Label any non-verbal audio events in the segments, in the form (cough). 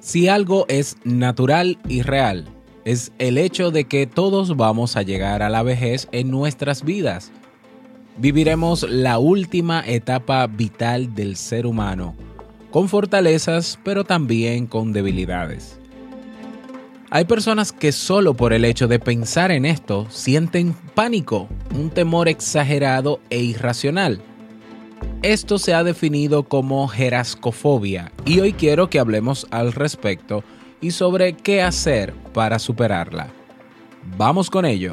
Si algo es natural y real, es el hecho de que todos vamos a llegar a la vejez en nuestras vidas. Viviremos la última etapa vital del ser humano, con fortalezas pero también con debilidades. Hay personas que solo por el hecho de pensar en esto sienten pánico, un temor exagerado e irracional. Esto se ha definido como gerascofobia y hoy quiero que hablemos al respecto y sobre qué hacer para superarla. Vamos con ello.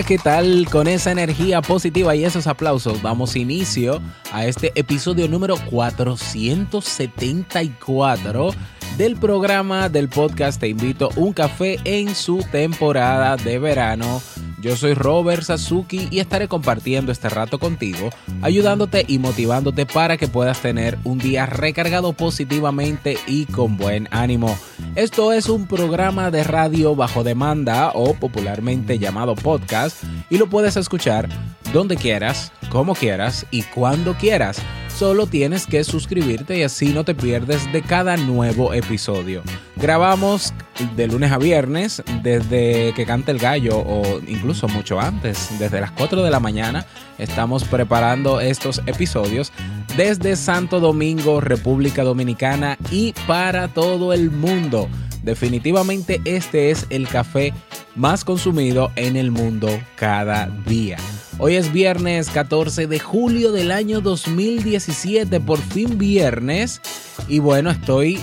¿Qué tal? Con esa energía positiva y esos aplausos damos inicio a este episodio número 474 del programa del podcast Te invito un café en su temporada de verano yo soy Robert Sasuki y estaré compartiendo este rato contigo, ayudándote y motivándote para que puedas tener un día recargado positivamente y con buen ánimo. Esto es un programa de radio bajo demanda o popularmente llamado podcast y lo puedes escuchar donde quieras, como quieras y cuando quieras solo tienes que suscribirte y así no te pierdes de cada nuevo episodio. Grabamos de lunes a viernes desde que canta el gallo o incluso mucho antes, desde las 4 de la mañana estamos preparando estos episodios desde Santo Domingo, República Dominicana y para todo el mundo. Definitivamente este es el café más consumido en el mundo cada día. Hoy es viernes 14 de julio del año 2017, por fin viernes. Y bueno, estoy,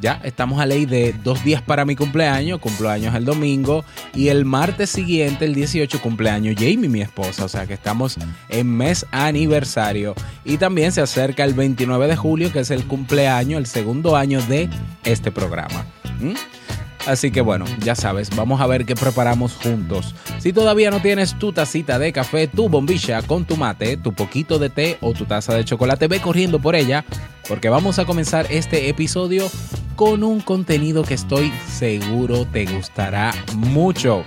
ya estamos a ley de dos días para mi cumpleaños, cumpleaños el domingo y el martes siguiente, el 18, cumpleaños Jamie, mi esposa. O sea que estamos en mes aniversario. Y también se acerca el 29 de julio, que es el cumpleaños, el segundo año de este programa. ¿Mm? Así que bueno, ya sabes, vamos a ver qué preparamos juntos. Si todavía no tienes tu tacita de café, tu bombilla con tu mate, tu poquito de té o tu taza de chocolate, ve corriendo por ella, porque vamos a comenzar este episodio con un contenido que estoy seguro te gustará mucho.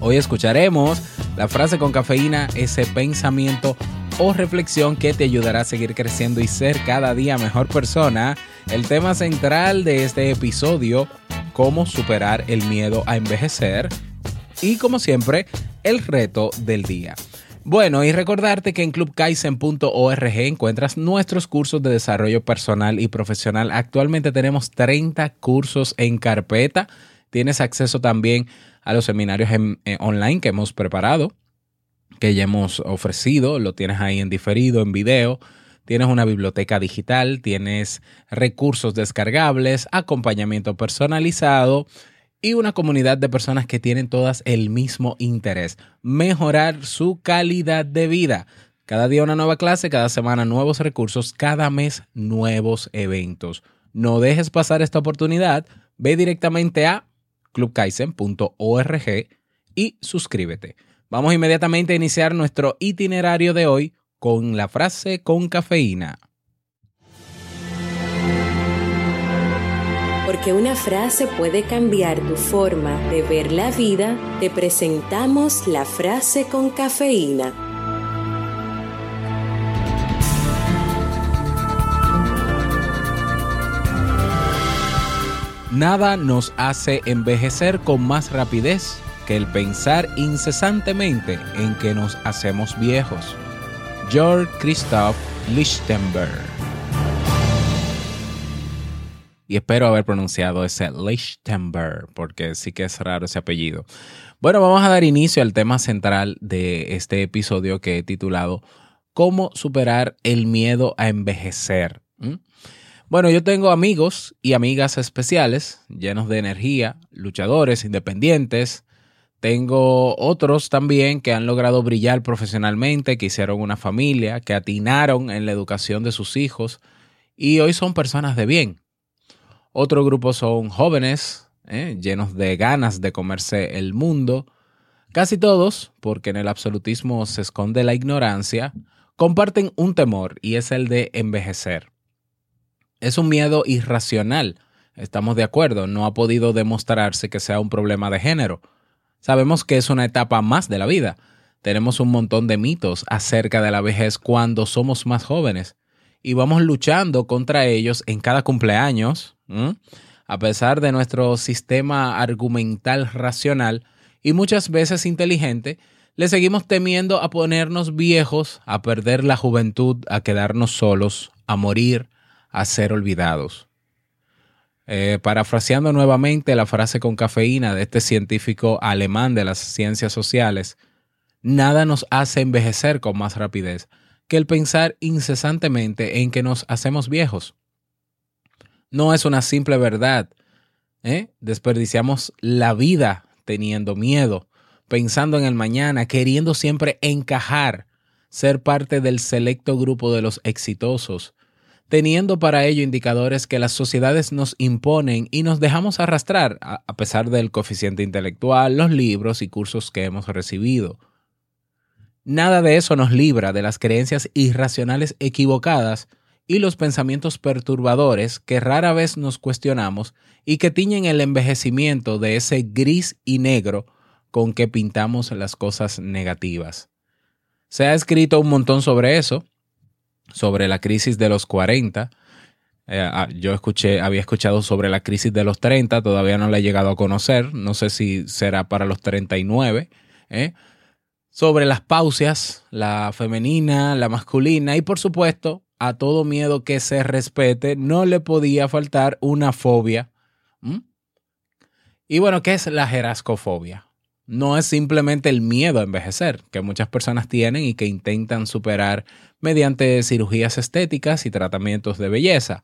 Hoy escucharemos la frase con cafeína, ese pensamiento o reflexión que te ayudará a seguir creciendo y ser cada día mejor persona. El tema central de este episodio cómo superar el miedo a envejecer y como siempre, el reto del día. Bueno, y recordarte que en clubkaisen.org encuentras nuestros cursos de desarrollo personal y profesional. Actualmente tenemos 30 cursos en carpeta. Tienes acceso también a los seminarios eh, online que hemos preparado, que ya hemos ofrecido. Lo tienes ahí en diferido, en video Tienes una biblioteca digital, tienes recursos descargables, acompañamiento personalizado y una comunidad de personas que tienen todas el mismo interés, mejorar su calidad de vida. Cada día una nueva clase, cada semana nuevos recursos, cada mes nuevos eventos. No dejes pasar esta oportunidad, ve directamente a clubkaisen.org y suscríbete. Vamos inmediatamente a iniciar nuestro itinerario de hoy con la frase con cafeína. Porque una frase puede cambiar tu forma de ver la vida, te presentamos la frase con cafeína. Nada nos hace envejecer con más rapidez que el pensar incesantemente en que nos hacemos viejos. George Christoph Lichtenberg. Y espero haber pronunciado ese Lichtenberg, porque sí que es raro ese apellido. Bueno, vamos a dar inicio al tema central de este episodio que he titulado ¿Cómo superar el miedo a envejecer? Bueno, yo tengo amigos y amigas especiales, llenos de energía, luchadores, independientes. Tengo otros también que han logrado brillar profesionalmente, que hicieron una familia, que atinaron en la educación de sus hijos y hoy son personas de bien. Otro grupo son jóvenes, ¿eh? llenos de ganas de comerse el mundo. Casi todos, porque en el absolutismo se esconde la ignorancia, comparten un temor y es el de envejecer. Es un miedo irracional. Estamos de acuerdo, no ha podido demostrarse que sea un problema de género. Sabemos que es una etapa más de la vida. Tenemos un montón de mitos acerca de la vejez cuando somos más jóvenes y vamos luchando contra ellos en cada cumpleaños, a pesar de nuestro sistema argumental racional y muchas veces inteligente, le seguimos temiendo a ponernos viejos, a perder la juventud, a quedarnos solos, a morir, a ser olvidados. Eh, parafraseando nuevamente la frase con cafeína de este científico alemán de las ciencias sociales, nada nos hace envejecer con más rapidez que el pensar incesantemente en que nos hacemos viejos. No es una simple verdad. ¿eh? Desperdiciamos la vida teniendo miedo, pensando en el mañana, queriendo siempre encajar, ser parte del selecto grupo de los exitosos, teniendo para ello indicadores que las sociedades nos imponen y nos dejamos arrastrar, a pesar del coeficiente intelectual, los libros y cursos que hemos recibido. Nada de eso nos libra de las creencias irracionales equivocadas y los pensamientos perturbadores que rara vez nos cuestionamos y que tiñen el envejecimiento de ese gris y negro con que pintamos las cosas negativas. Se ha escrito un montón sobre eso, sobre la crisis de los 40. Eh, ah, yo escuché, había escuchado sobre la crisis de los 30, todavía no la he llegado a conocer, no sé si será para los 39, ¿eh? sobre las pausias, la femenina, la masculina y por supuesto, a todo miedo que se respete, no le podía faltar una fobia. Y bueno, ¿qué es la jerascofobia? No es simplemente el miedo a envejecer, que muchas personas tienen y que intentan superar mediante cirugías estéticas y tratamientos de belleza.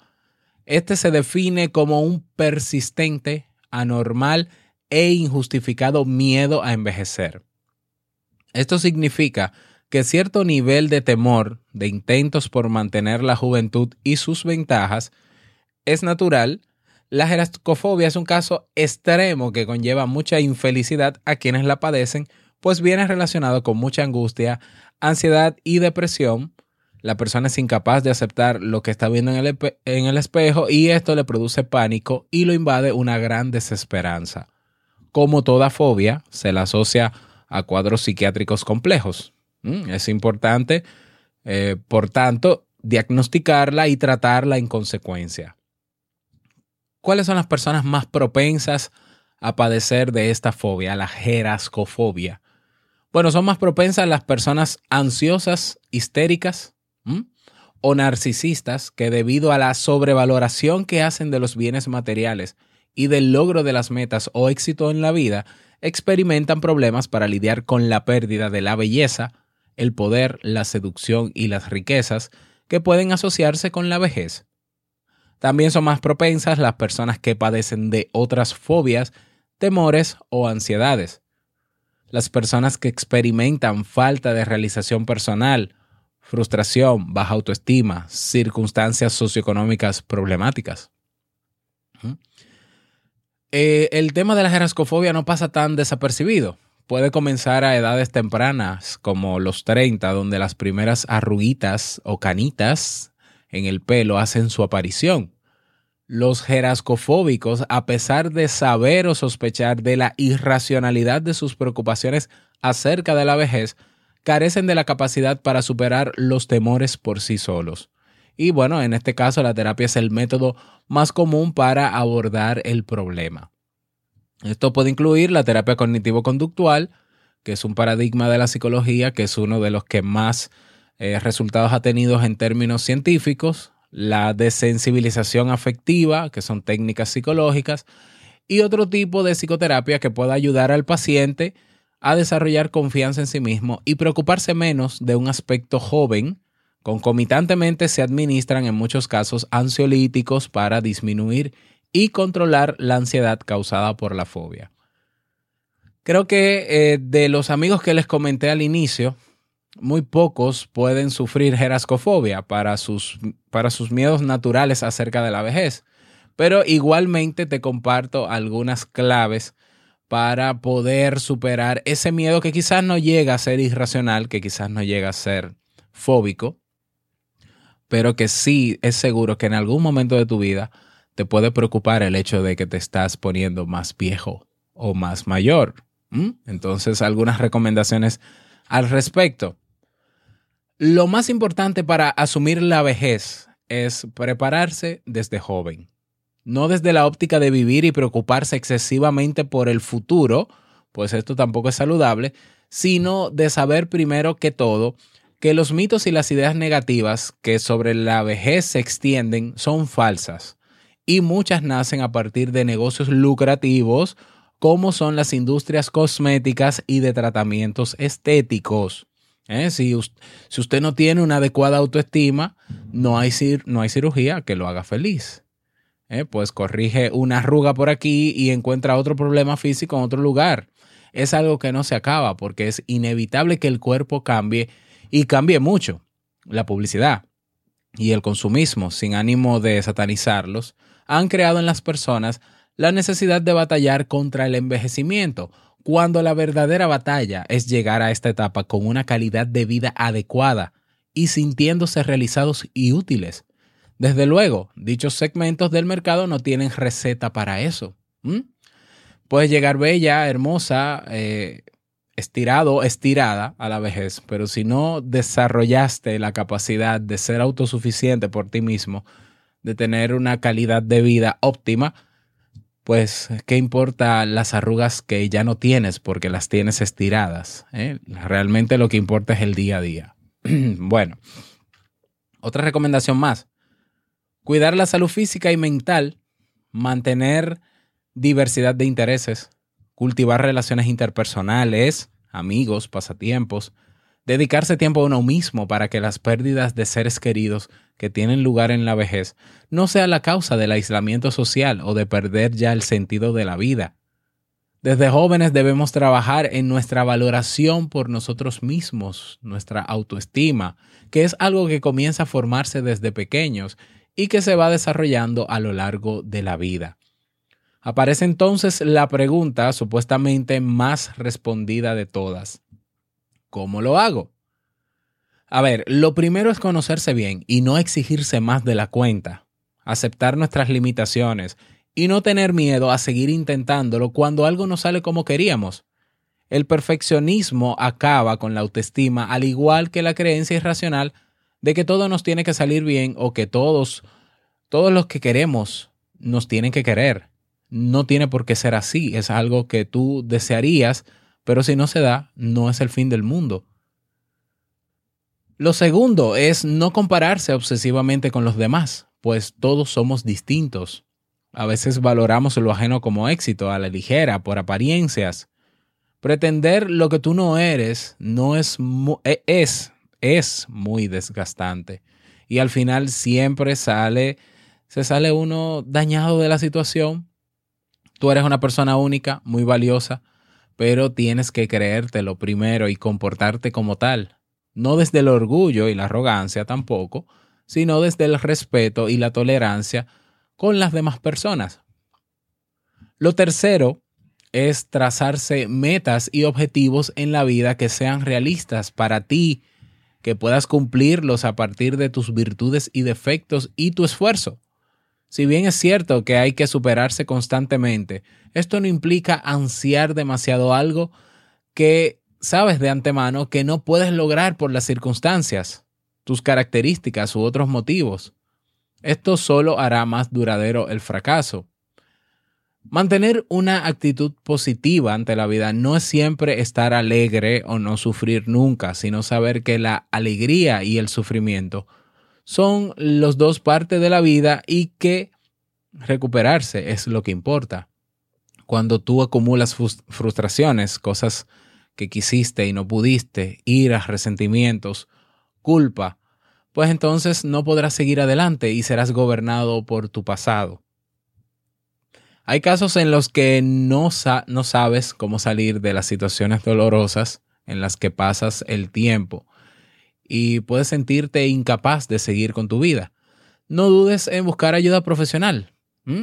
Este se define como un persistente, anormal e injustificado miedo a envejecer. Esto significa que cierto nivel de temor, de intentos por mantener la juventud y sus ventajas, es natural la gerascofobia es un caso extremo que conlleva mucha infelicidad a quienes la padecen, pues viene relacionado con mucha angustia, ansiedad y depresión. La persona es incapaz de aceptar lo que está viendo en el, espejo y esto le produce pánico y lo invade una gran desesperanza. Como toda fobia, se la asocia a cuadros psiquiátricos complejos. Mm, es importante, eh, por tanto, diagnosticarla y tratarla en consecuencia. ¿Cuáles son las personas más propensas a padecer de esta fobia, la jerascofobia? Bueno, son más propensas las personas ansiosas, histéricas o narcisistas que debido a la sobrevaloración que hacen de los bienes materiales y del logro de las metas o éxito en la vida, experimentan problemas para lidiar con la pérdida de la belleza, el poder, la seducción y las riquezas que pueden asociarse con la vejez. También son más propensas las personas que padecen de otras fobias, temores o ansiedades. Las personas que experimentan falta de realización personal, frustración, baja autoestima, circunstancias socioeconómicas problemáticas. Eh, el tema de la jerascofobia no pasa tan desapercibido. Puede comenzar a edades tempranas, como los 30, donde las primeras arruguitas o canitas en el pelo hacen su aparición. Los jerascofóbicos, a pesar de saber o sospechar de la irracionalidad de sus preocupaciones acerca de la vejez, carecen de la capacidad para superar los temores por sí solos. Y bueno, en este caso la terapia es el método más común para abordar el problema. Esto puede incluir la terapia cognitivo-conductual, que es un paradigma de la psicología, que es uno de los que más eh, resultados ha tenido en términos científicos, la desensibilización afectiva, que son técnicas psicológicas, y otro tipo de psicoterapia que pueda ayudar al paciente a desarrollar confianza en sí mismo y preocuparse menos de un aspecto joven. Concomitantemente se administran en muchos casos ansiolíticos para disminuir y controlar la ansiedad causada por la fobia. Creo que eh, de los amigos que les comenté al inicio, muy pocos pueden sufrir jerascofobia para sus, para sus miedos naturales acerca de la vejez. Pero igualmente te comparto algunas claves para poder superar ese miedo que quizás no llega a ser irracional, que quizás no llega a ser fóbico, pero que sí es seguro que en algún momento de tu vida te puede preocupar el hecho de que te estás poniendo más viejo o más mayor. Entonces, algunas recomendaciones al respecto. Lo más importante para asumir la vejez es prepararse desde joven. No desde la óptica de vivir y preocuparse excesivamente por el futuro, pues esto tampoco es saludable, sino de saber primero que todo que los mitos y las ideas negativas que sobre la vejez se extienden son falsas y muchas nacen a partir de negocios lucrativos como son las industrias cosméticas y de tratamientos estéticos. ¿Eh? Si, usted no tiene una adecuada autoestima, no hay, no hay cirugía que lo haga feliz. ¿Eh? Pues corrige una arruga por aquí y encuentra otro problema físico en otro lugar. Es algo que no se acaba porque es inevitable que el cuerpo cambie y cambie mucho. La publicidad y el consumismo, sin ánimo de satanizarlos, han creado en las personas la necesidad de batallar contra el envejecimiento cuando la verdadera batalla es llegar a esta etapa con una calidad de vida adecuada y sintiéndose realizados y útiles. Desde luego, dichos segmentos del mercado no tienen receta para eso. Puedes llegar bella, hermosa, eh, estirado, estirada a la vejez, pero si no desarrollaste la capacidad de ser autosuficiente por ti mismo, de tener una calidad de vida óptima, pues, ¿qué importa las arrugas que ya no tienes porque las tienes estiradas? Eh? Realmente lo que importa es el día a día. (clears throat) bueno, otra recomendación más. Cuidar la salud física y mental, mantener diversidad de intereses, cultivar relaciones interpersonales, amigos, pasatiempos, dedicarse tiempo a uno mismo para que las pérdidas de seres queridos que tienen lugar en la vejez no sea la causa del aislamiento social o de perder ya el sentido de la vida. Desde jóvenes debemos trabajar en nuestra valoración por nosotros mismos, nuestra autoestima, que es algo que comienza a formarse desde pequeños y que se va desarrollando a lo largo de la vida. Aparece entonces la pregunta supuestamente más respondida de todas. ¿Cómo lo hago? A ver, lo primero es conocerse bien y no exigirse más de la cuenta, aceptar nuestras limitaciones y no tener miedo a seguir intentándolo cuando algo no sale como queríamos. El perfeccionismo acaba con la autoestima, al igual que la creencia irracional de que todo nos tiene que salir bien o que todos, todos los que queremos nos tienen que querer. No tiene por qué ser así, es algo que tú desearías pero si no se da, no es el fin del mundo. Lo segundo es no compararse obsesivamente con los demás, pues todos somos distintos. A veces valoramos lo ajeno como éxito, a la ligera, por apariencias. Pretender lo que tú no eres no es, e, es, es muy desgastante. Y al final siempre sale, se sale uno dañado de la situación. Tú eres una persona única, muy valiosa pero tienes que creértelo primero y comportarte como tal, no desde el orgullo y la arrogancia tampoco, sino desde el respeto y la tolerancia con las demás personas. Lo tercero es trazarse metas y objetivos en la vida que sean realistas para ti, que puedas cumplirlos a partir de tus virtudes y defectos y tu esfuerzo. Si bien es cierto que hay que superarse constantemente, esto no implica ansiar demasiado algo que sabes de antemano que no puedes lograr por las circunstancias. tus características u otros motivos. Esto solo hará más duradero el fracaso. Mantener una actitud positiva ante la vida no es siempre estar alegre o no sufrir nunca, sino saber que la alegría y el sufrimiento son los dos partes de la vida y que recuperarse es lo que importa. Cuando tú acumulas frustraciones, cosas que quisiste y no pudiste, iras, resentimientos, culpa, pues entonces no podrás seguir adelante y serás gobernado por tu pasado. Hay casos en los que no, no sabes cómo salir de las situaciones dolorosas en las que pasas el tiempo y puedes sentirte incapaz de seguir con tu vida. No dudes en buscar ayuda profesional.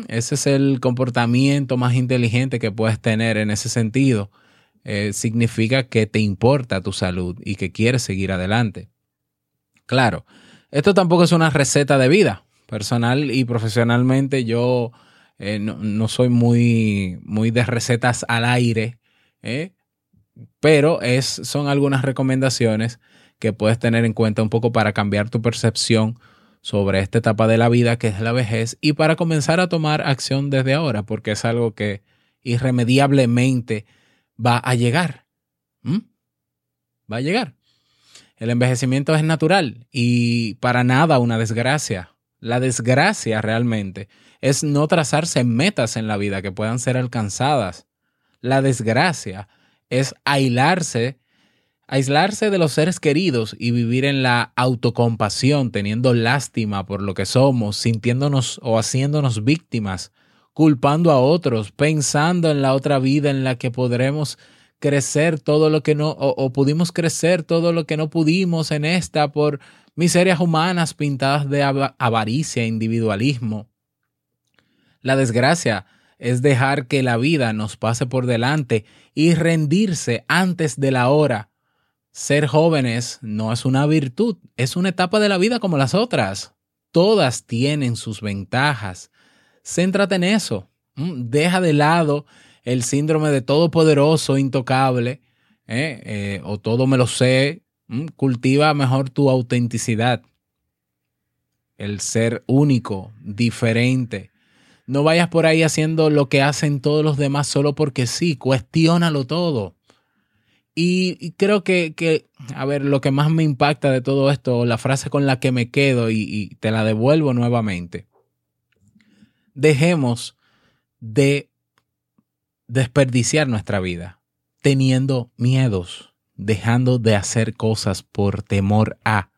Ese es el comportamiento más inteligente que puedes tener en ese sentido. Eh, significa que te importa tu salud y que quieres seguir adelante. Claro, esto tampoco es una receta de vida. Personal y profesionalmente yo eh, no, soy muy, muy de recetas al aire, ¿eh? pero es, son algunas recomendaciones que puedes tener en cuenta un poco para cambiar tu percepción sobre esta etapa de la vida que es la vejez y para comenzar a tomar acción desde ahora, porque es algo que irremediablemente va a llegar. Va a llegar. El envejecimiento es natural y para nada una desgracia. La desgracia realmente es no trazarse metas en la vida que puedan ser alcanzadas. La desgracia es aislarse Aislarse de los seres queridos y vivir en la autocompasión, teniendo lástima por lo que somos, sintiéndonos o haciéndonos víctimas, culpando a otros, pensando en la otra vida en la que podremos crecer todo lo que no, o, pudimos crecer todo lo que no pudimos en esta por miserias humanas pintadas de avaricia e individualismo. La desgracia es dejar que la vida nos pase por delante y rendirse antes de la hora ser jóvenes no es una virtud, es una etapa de la vida como las otras. Todas tienen sus ventajas. Céntrate en eso. Deja de lado el síndrome de todopoderoso, intocable, ¿eh? Eh, o todo me lo sé. Cultiva mejor tu autenticidad. El ser único, diferente. No vayas por ahí haciendo lo que hacen todos los demás solo porque sí. Cuestiónalo todo. Y, creo que, a ver, lo que más me impacta de todo esto, la frase con la que me quedo y, te la devuelvo nuevamente, dejemos de desperdiciar nuestra vida teniendo miedos, dejando de hacer cosas por temor a,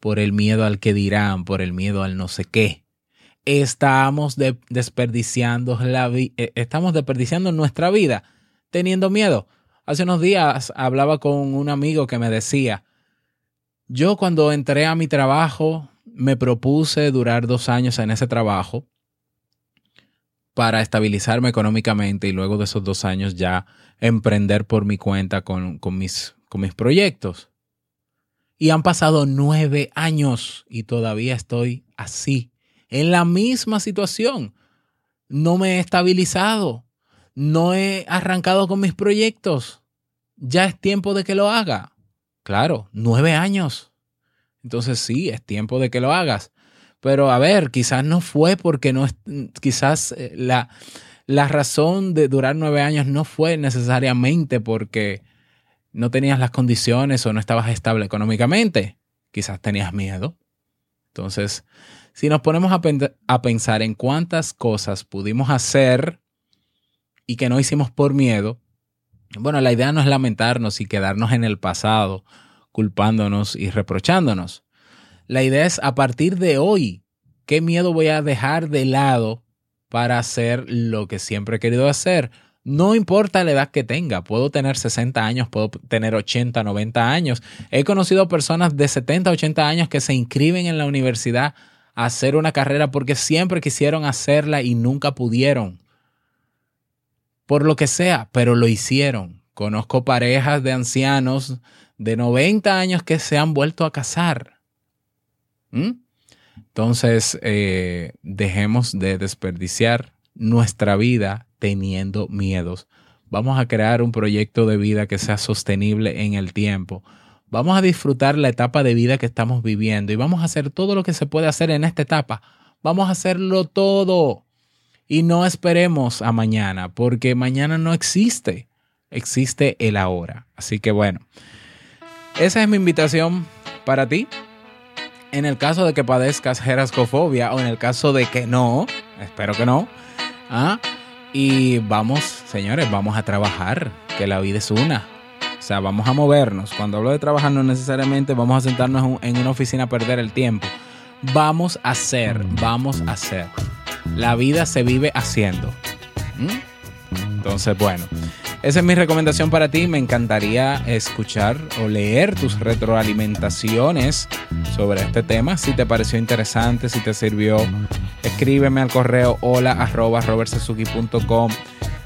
por el miedo al que dirán, por el miedo al no sé qué. Estamos desperdiciando la eh, estamos desperdiciando nuestra vida teniendo miedo. Hace unos días hablaba con un amigo que me decía, yo cuando entré a mi trabajo me propuse durar dos años en ese trabajo para estabilizarme económicamente y luego de esos dos años ya emprender por mi cuenta con, mis, con mis proyectos. Y han pasado nueve años y todavía estoy así, en la misma situación. No me he estabilizado no he arrancado con mis proyectos. Ya es tiempo de que lo haga. Claro, nueve años. Entonces sí, es tiempo de que lo hagas. Pero a ver, quizás no fue porque no, quizás eh, la, la razón de durar nueve años no fue necesariamente porque no tenías las condiciones o no estabas estable económicamente. Quizás tenías miedo. Entonces, si nos ponemos a, a pensar en cuántas cosas pudimos hacer y que no hicimos por miedo, bueno, la idea no es lamentarnos y quedarnos en el pasado, culpándonos y reprochándonos. La idea es a partir de hoy, ¿qué miedo voy a dejar de lado para hacer lo que siempre he querido hacer? No importa la edad que tenga, puedo tener 60 años, puedo tener 80, 90 años. He conocido personas de 70, 80 años que se inscriben en la universidad a hacer una carrera porque siempre quisieron hacerla y nunca pudieron por lo que sea, pero lo hicieron. Conozco parejas de ancianos de 90 años que se han vuelto a casar. ¿Mm? Entonces, eh, dejemos de desperdiciar nuestra vida teniendo miedos. Vamos a crear un proyecto de vida que sea sostenible en el tiempo. Vamos a disfrutar la etapa de vida que estamos viviendo y vamos a hacer todo lo que se puede hacer en esta etapa. Vamos a hacerlo todo. Y no esperemos a mañana, porque mañana no existe. Existe el ahora. Así que bueno, esa es mi invitación para ti. En el caso de que padezcas jerascofobia o en el caso de que no, espero que no. ¿ah? Y vamos, señores, vamos a trabajar, que la vida es una. O sea, vamos a movernos. Cuando hablo de trabajar, no necesariamente vamos a sentarnos en una oficina a perder el tiempo. Vamos a hacer, vamos a hacer. La vida se vive haciendo. Entonces, bueno, esa es mi recomendación para ti. Me encantaría escuchar o leer tus retroalimentaciones sobre este tema. Si te pareció interesante, si te sirvió, escríbeme al correo hola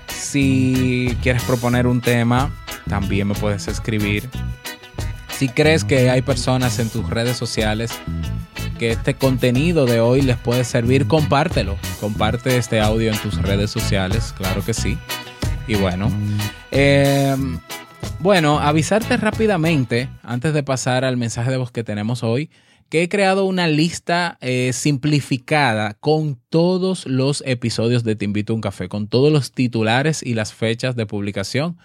Si quieres proponer un tema, también me puedes escribir. Si crees que hay personas en tus redes sociales que este contenido de hoy les puede servir, compártelo. Comparte este audio en tus redes sociales, claro que sí. Y bueno, em, bueno, avisarte rápidamente, antes de pasar al mensaje de voz que tenemos hoy, que he creado una lista eh, simplificada con todos los episodios de Te Invito a un Café, con todos los titulares y las fechas de publicación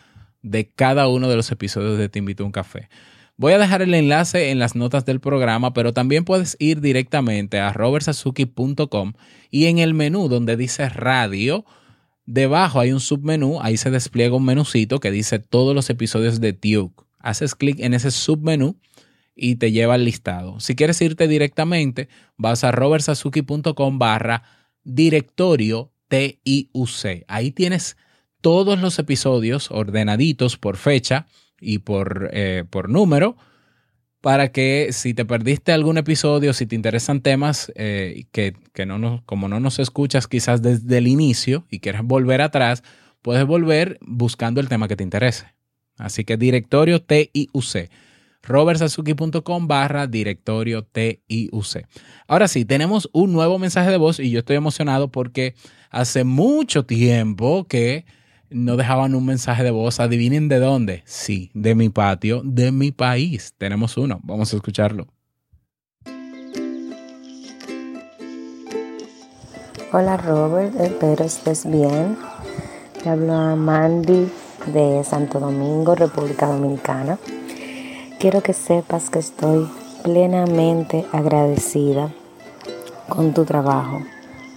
de cada uno de los episodios de Te Invito a un Café. Voy a dejar el enlace en las notas del programa, pero también puedes ir directamente a robertsazuki.com y en el menú donde dice radio, debajo hay un submenú, ahí se despliega un menucito que dice todos los episodios de Duke. Haces clic en ese submenú y te lleva al listado. Si quieres irte directamente, vas a robertsazuki.com barra directorio TIUC. Ahí tienes todos los episodios ordenaditos por fecha y por, eh, por número para que si te perdiste algún episodio, si te interesan temas eh, que, que no nos, como no nos escuchas quizás desde el inicio y quieres volver atrás, puedes volver buscando el tema que te interese. Así que directorio TIUC robertsazuki.com barra directorio TIUC. Ahora sí, tenemos un nuevo mensaje de voz y yo estoy emocionado porque hace mucho tiempo que no dejaban un mensaje de voz. Adivinen de dónde. Sí, de mi patio, de mi país. Tenemos uno. Vamos a escucharlo. Hola Robert, espero estés bien. Te hablo a Mandy de Santo Domingo, República Dominicana. Quiero que sepas que estoy plenamente agradecida con tu trabajo.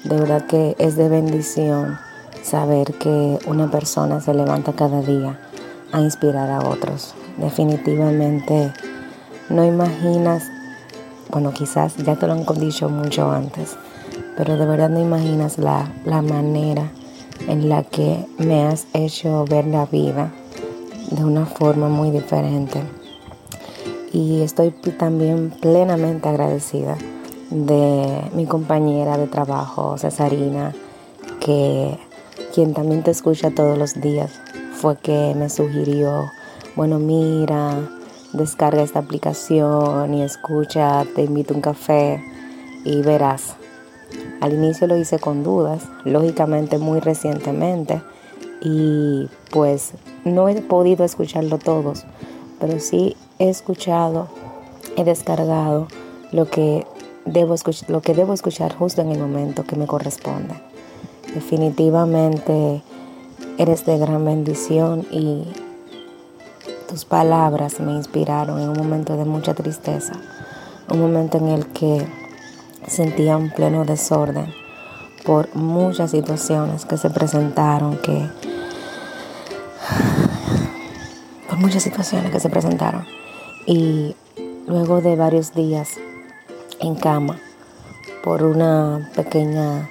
De verdad que es de bendición saber que una persona se levanta cada día a inspirar a otros. Definitivamente no imaginas, bueno quizás ya te lo han dicho mucho antes, pero de verdad no imaginas la, la manera en la que me has hecho ver la vida de una forma muy diferente. Y estoy también plenamente agradecida de mi compañera de trabajo, Cesarina, que quien también te escucha todos los días, fue que me sugirió, bueno, mira, descarga esta aplicación y escucha, te invito a un café y verás. Al inicio lo hice con dudas, lógicamente muy recientemente, y pues no he podido escucharlo todos, pero sí he escuchado, he descargado lo que debo lo que debo escuchar justo en el momento que me corresponde. Definitivamente eres de gran bendición y tus palabras me inspiraron en un momento de mucha tristeza, un momento en el que sentía un pleno desorden por muchas situaciones que se presentaron, que (sighs) por muchas situaciones que se presentaron. Y luego de varios días en cama por una pequeña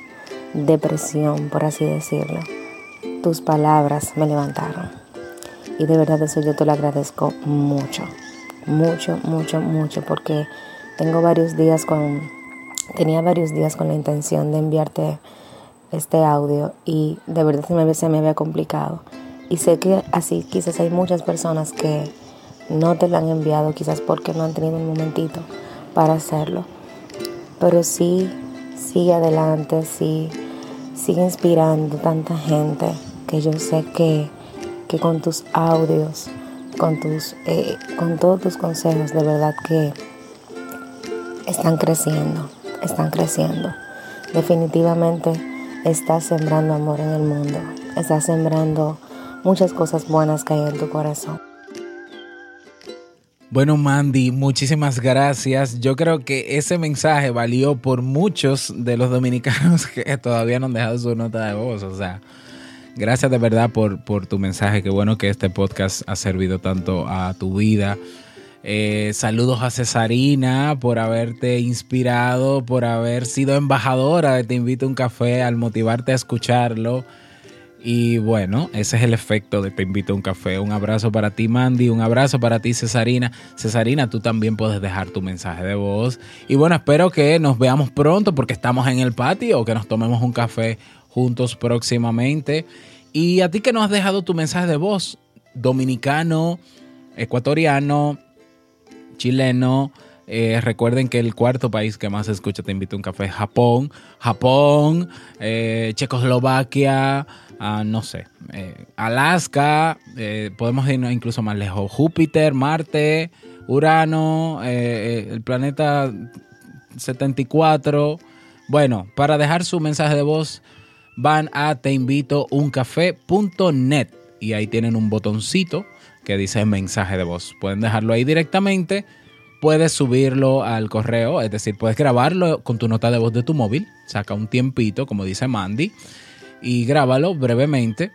depresión, por así decirlo. Tus palabras me levantaron. Y de verdad eso yo te lo agradezco mucho, mucho, mucho, mucho, porque tengo varios días con, tenía varios días con la intención de enviarte este audio y de verdad se me, me había complicado. Y sé que así quizás hay muchas personas que no te lo han enviado, quizás porque no han tenido un momentito para hacerlo. Pero sí, sigue adelante, sí sigue inspirando tanta gente que yo sé que, que con tus audios con, tus, eh, con todos tus consejos, de verdad que están creciendo, están creciendo. Definitivamente estás sembrando amor en el mundo, estás sembrando muchas cosas buenas que hay en tu corazón. Bueno, Mandy, muchísimas gracias. Yo creo que ese mensaje valió por muchos de los dominicanos (laughs) que todavía no han dejado su nota de voz. O sea, gracias de verdad por, por tu mensaje. Qué bueno que este podcast ha servido tanto a tu vida. Eh, saludos a Cesarina por haberte inspirado, por haber sido embajadora de Te invito a un café al motivarte a escucharlo. Y bueno, ese es el efecto de Te invito a un café. Un abrazo para ti, Mandy. Un abrazo para ti, Cesarina. Cesarina, tú también puedes dejar tu mensaje de voz. Y bueno, espero que nos veamos pronto porque estamos en el patio o que nos tomemos un café juntos próximamente. Y a ti que nos has dejado tu mensaje de voz, dominicano, ecuatoriano, chileno, eh, recuerden que el cuarto país que más escucha Te invito a un café es Japón. Japón, eh, Checoslovaquia, ah, no sé, eh, Alaska, podemos irnos incluso más lejos. Júpiter, Marte, Urano, el planeta 74. Bueno, para dejar su mensaje de voz, van a teinvitouncafé.net y ahí tienen un botoncito que dice mensaje de voz. Pueden dejarlo ahí directamente puedes subirlo al correo, es decir, puedes grabarlo con tu nota de voz de tu móvil, saca un tiempito, como dice Mandy, y grábalo brevemente.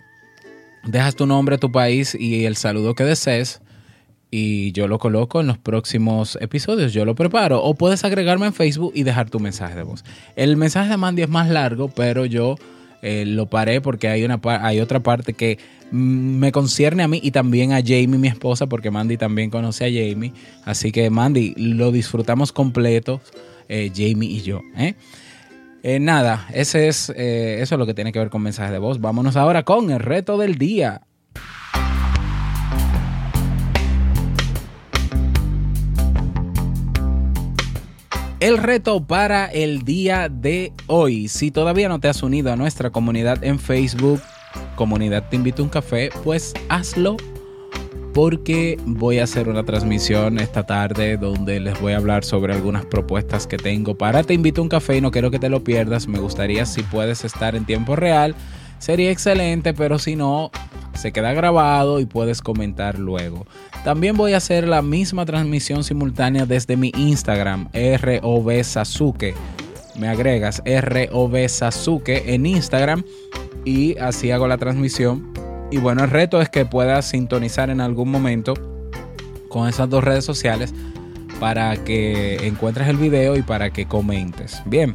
Dejas tu nombre, tu país y el saludo que desees y yo lo coloco en los próximos episodios, yo lo preparo. O puedes agregarme en Facebook y dejar tu mensaje de voz. El mensaje de Mandy es más largo, pero yo eh, lo paré porque hay, una, hay otra parte que me concierne a mí y también a Jamie, mi esposa, porque Mandy también conoce a Jamie. Así que Mandy, lo disfrutamos completo, eh, Jamie y yo. ¿eh? nada, ese es, eso es lo que tiene que ver con mensajes de voz. Vámonos ahora con el reto del día. El reto para el día de hoy. Si todavía no te has unido a nuestra comunidad en Facebook, comunidad Te Invito a un Café, pues hazlo porque voy a hacer una transmisión esta tarde donde les voy a hablar sobre algunas propuestas que tengo para Te Invito a un Café y no quiero que te lo pierdas. Me gustaría si puedes estar en tiempo real. Sería excelente, pero si no, se queda grabado y puedes comentar luego. También voy a hacer la misma transmisión simultánea desde mi Instagram, ROV Sasuke. Me agregas ROV Sasuke en Instagram y así hago la transmisión. Y bueno, el reto es que puedas sintonizar en algún momento con esas dos redes sociales para que encuentres el video y para que comentes. Bien.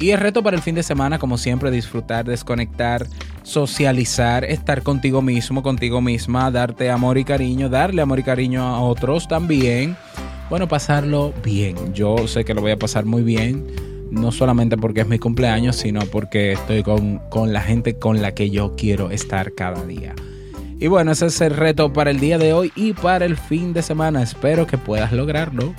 Y el reto para el fin de semana, como siempre, disfrutar, desconectar, socializar, estar contigo mismo, contigo misma, darte amor y cariño, darle amor y cariño a otros también. Bueno, pasarlo bien. Yo sé que lo voy a pasar muy bien, no solamente porque es mi cumpleaños, sino porque estoy con, con la gente con la que yo quiero estar cada día. Y bueno, ese es el reto para el día de hoy y para el fin de semana. Espero que puedas lograrlo.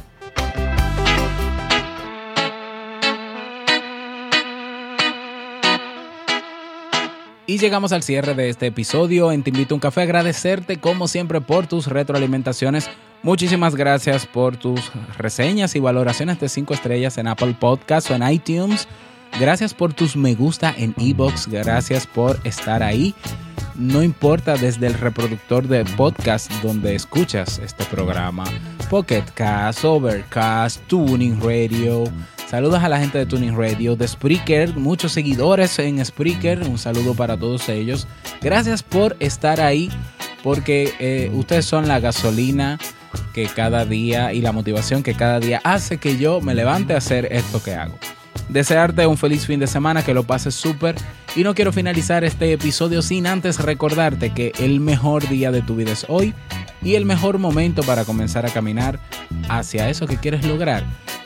Y llegamos al cierre de este episodio en Te Invito a un Café. Agradecerte como siempre por tus retroalimentaciones. Muchísimas gracias por tus reseñas y valoraciones de 5 estrellas en Apple Podcasts o en iTunes. Gracias por tus me gusta en Ebox. Gracias por estar ahí. No importa desde el reproductor de podcast donde escuchas este programa. Pocket Cast, Overcast, Tuning Radio Saludos a la gente de Tuning Radio, de Spreaker, muchos seguidores en Spreaker. Un saludo para todos ellos. Gracias por estar ahí, porque eh, ustedes son la gasolina que cada día y la motivación que cada día hace que yo me levante a hacer esto que hago. Desearte un feliz fin de semana, que lo pases súper. Y no quiero finalizar este episodio sin antes recordarte que el mejor día de tu vida es hoy y el mejor momento para comenzar a caminar hacia eso que quieres lograr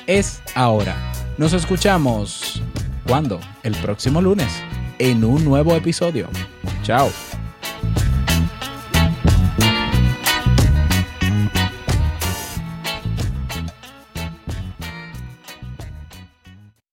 es ahora. Nos escuchamos. ¿Cuándo? El próximo lunes, en un nuevo episodio. Chao.